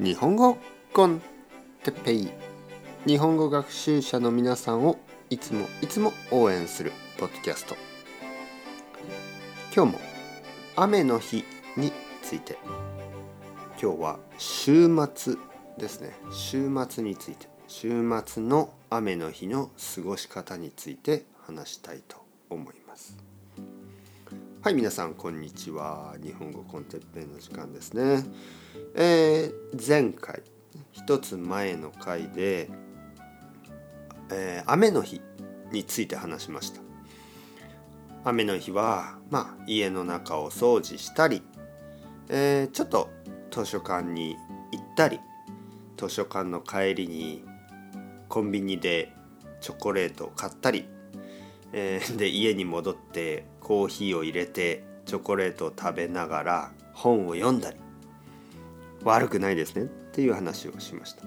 日本語コンテッペイ。日本語学習者の皆さんをいつもいつも応援するポッドキャスト。今日も雨の日について。今日は週末ですね。週末について。週末の雨の日の過ごし方について話したいと思います。はい皆さんこんにちは。日本語コンテッペイの時間ですね。えー、前回一つ前の回で、えー、雨の日について話しました。雨の日はまあ家の中を掃除したり、えー、ちょっと図書館に行ったり図書館の帰りにコンビニでチョコレートを買ったり、えー、で家に戻ってコーヒーを入れてチョコレートを食べながら本を読んだり悪くないですねっていう話をしました。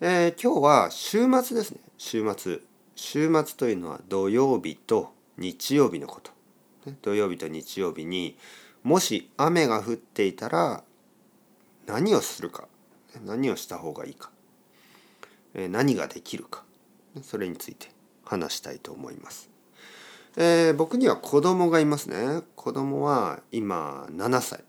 えー、今日は週末ですね。週末。週末というのは土曜日と日曜日のこと、土曜日と日曜日にもし雨が降っていたら何をするか。何をした方がいいか、えー、何ができるか。それについて話したいと思います。えー、僕には子供がいますね子供は今7歳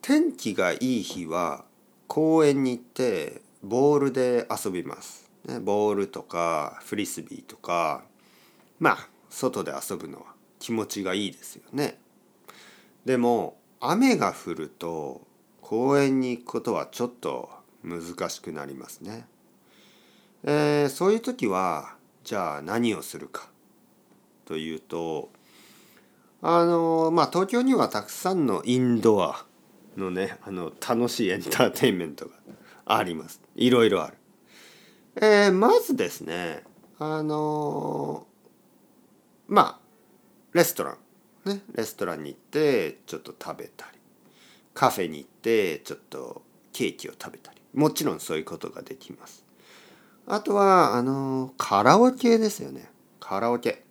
天気がいい日は公園に行ってボールで遊びます。ね、ボールとかフリスビーとかまあ外で遊ぶのは気持ちがいいですよね。でも雨が降ると公園に行くことはちょっと難しくなりますね。えー、そういう時はじゃあ何をするかというとあのまあ東京にはたくさんのインドアのねあの楽しいエンターテインメントがあります。いろいろある。えー、まずですねあの、まあレストランね。レストランに行ってちょっと食べたり。カフェに行ってちょっとケーキを食べたり。もちろんそういうことができます。あとはあの、カラオケですよね。カラオケ。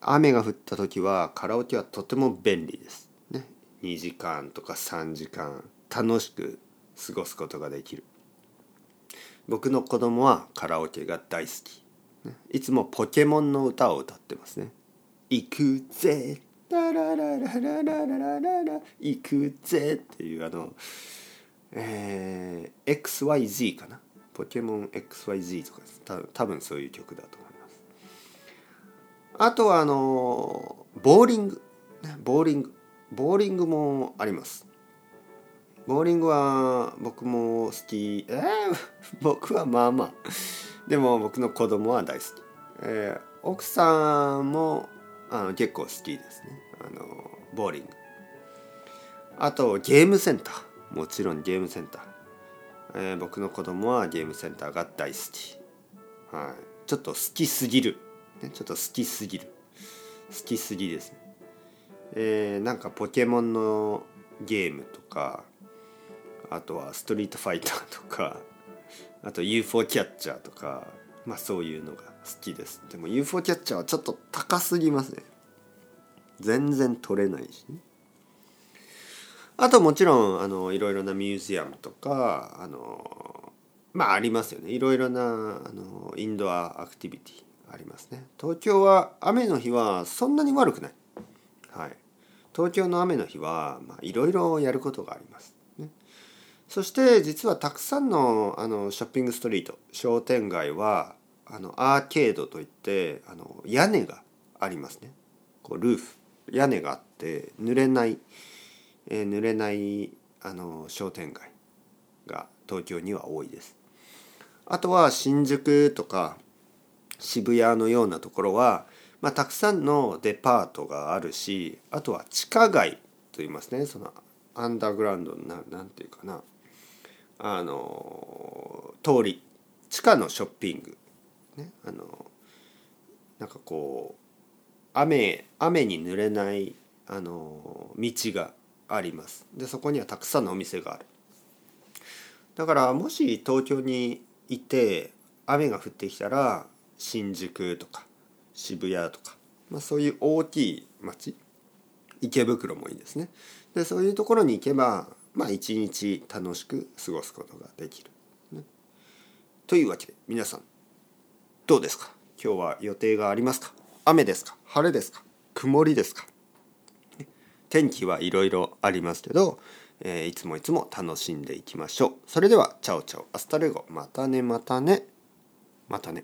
雨が降った時はカラオケはとても便利です。ね。2時間とか3時間楽しく過ごすことができる。僕の子供はカラオケが大好き。いつもポケモンの歌を歌ってますね。行くぜラララララララララ行くぜっていうあのえー、XYZ かな。ポケモン XYZ とかた多分そういう曲だと思います。あとはあのボーリング。ボーリング。ボーリングもあります。ボーリングは僕も好き。えー、僕はまあまあ。でも僕の子供は大好き、えー、奥さんもあの結構好きですね。あのボーリング。あとゲームセンター。もちろんゲームセンター、えー、僕の子供はゲームセンターが大好き、はい、ちょっと好きすぎる、ね、ちょっと好きすぎる。好きすぎです。ねえー、なんかポケモンのゲームとかあとはストリートファイターとかあと UFO キャッチャーとかまあそういうのが好きです。でも UFO キャッチャーはちょっと高すぎますね。全然取れないしね。あともちろんあのいろいろなミュージアムとかあのまあありますよね。いろいろなあのインドアアクティビティありますね。東京は雨の日はそんなに悪くない。はい。東京の雨の日はまあいろいろやることがあります、ね、そして実はたくさんのあのショッピングストリート商店街はあのアーケードといってあの屋根がありますね。こうルーフ。屋根があって濡れない、えー、濡れないあの商店街が東京には多いです。あとは新宿とか渋谷のようなところはまあ、たくさんのデパートがあるしあとは地下街といいますね。そのアンダーグラウンドななんていうかな。あの通り地下のショッピング、ね、あのなんかこう雨雨に濡れないあの道があります。でそこにはたくさんのお店がある。だからもし東京にいて雨が降ってきたら新宿とか渋谷とか、まあ、そういう大きい町池袋もいいですね。でそういうところに行けばまあ一日楽しく過ごすことができる。ね、というわけで皆さんどうですか？今日は予定がありますか？雨ですか？晴れですか？曇りですか？天気はいろいろありますけど、えー、いつもいつも楽しんでいきましょう。それでは ciao ciao hasta luego またねまたねまたね。